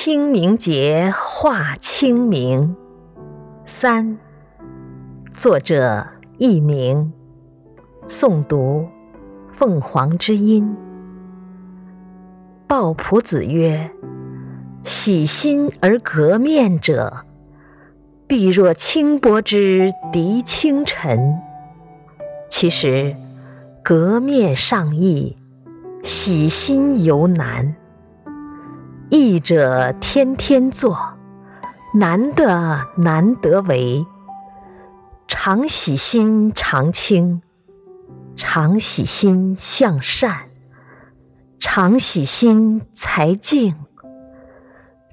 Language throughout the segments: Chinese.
清明节画清明三，作者佚名，诵读凤凰之音。鲍朴子曰：“洗心而革面者，必若清波之涤清尘。”其实，革面尚易，洗心犹难。易者天天做，难的难得为。常喜心常清，常喜心向善，常喜心才静，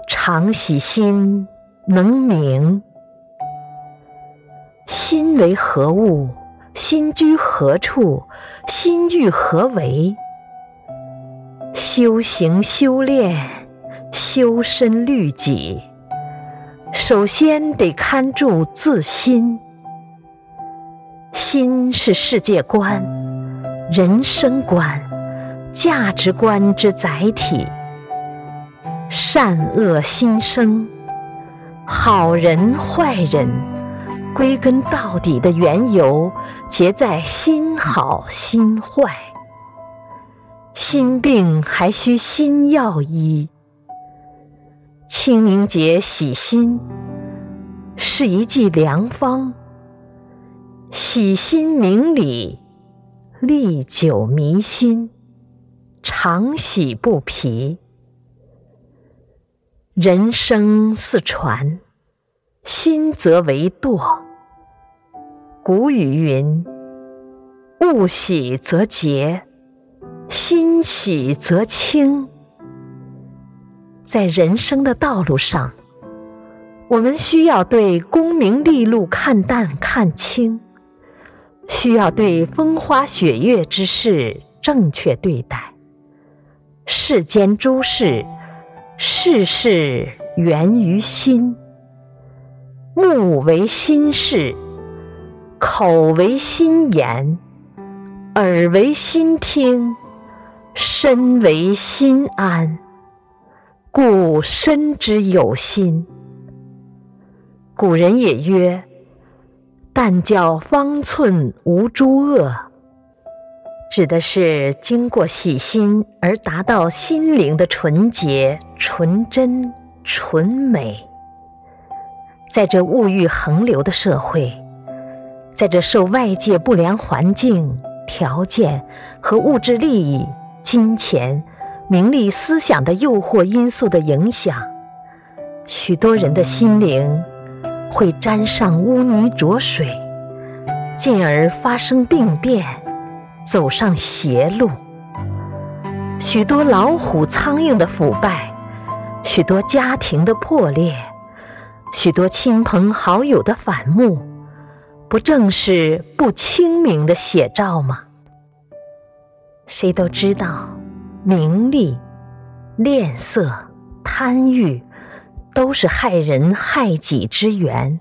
常喜心能明。心为何物？心居何处？心欲何为？修行修炼。修身律己，首先得看住自心。心是世界观、人生观、价值观之载体。善恶心生，好人坏人，归根到底的缘由，皆在心好心坏。心病还需心药医。清明节洗心是一剂良方，洗心明理，历久弥新，常洗不疲。人生似船，心则为舵。古语云：“物喜则洁，心喜则清。”在人生的道路上，我们需要对功名利禄看淡看清，需要对风花雪月之事正确对待。世间诸事，事事源于心。目为心事，口为心言，耳为心听，身为心安。故身之有心。古人也曰：“但教方寸无诸恶。”指的是经过洗心而达到心灵的纯洁、纯真、纯美。在这物欲横流的社会，在这受外界不良环境、条件和物质利益、金钱。名利思想的诱惑因素的影响，许多人的心灵会沾上污泥浊水，进而发生病变，走上邪路。许多老虎苍蝇的腐败，许多家庭的破裂，许多亲朋好友的反目，不正是不清明的写照吗？谁都知道。名利、恋色、贪欲，都是害人害己之源。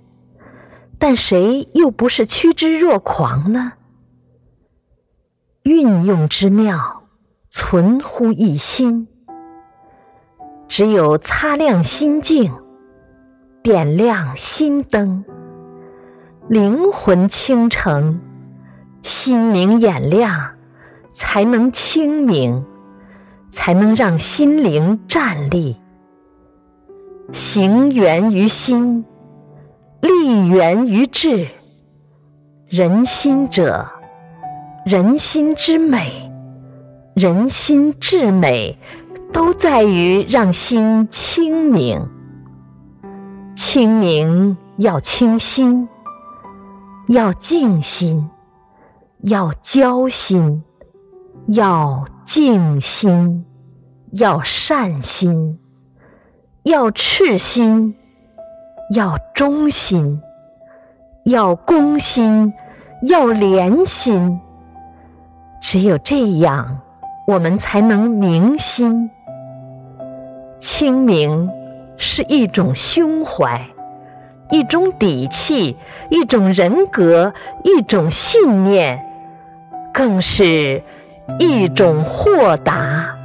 但谁又不是趋之若狂呢？运用之妙，存乎一心。只有擦亮心境，点亮心灯，灵魂清澄，心明眼亮，才能清明。才能让心灵站立。行源于心，立源于志。人心者，人心之美，人心至美，都在于让心清明。清明要清心，要静心，要交心。要静心，要善心，要赤心，要忠心，要公心，要廉心。只有这样，我们才能明心。清明是一种胸怀，一种底气，一种人格，一种信念，更是。一种豁达。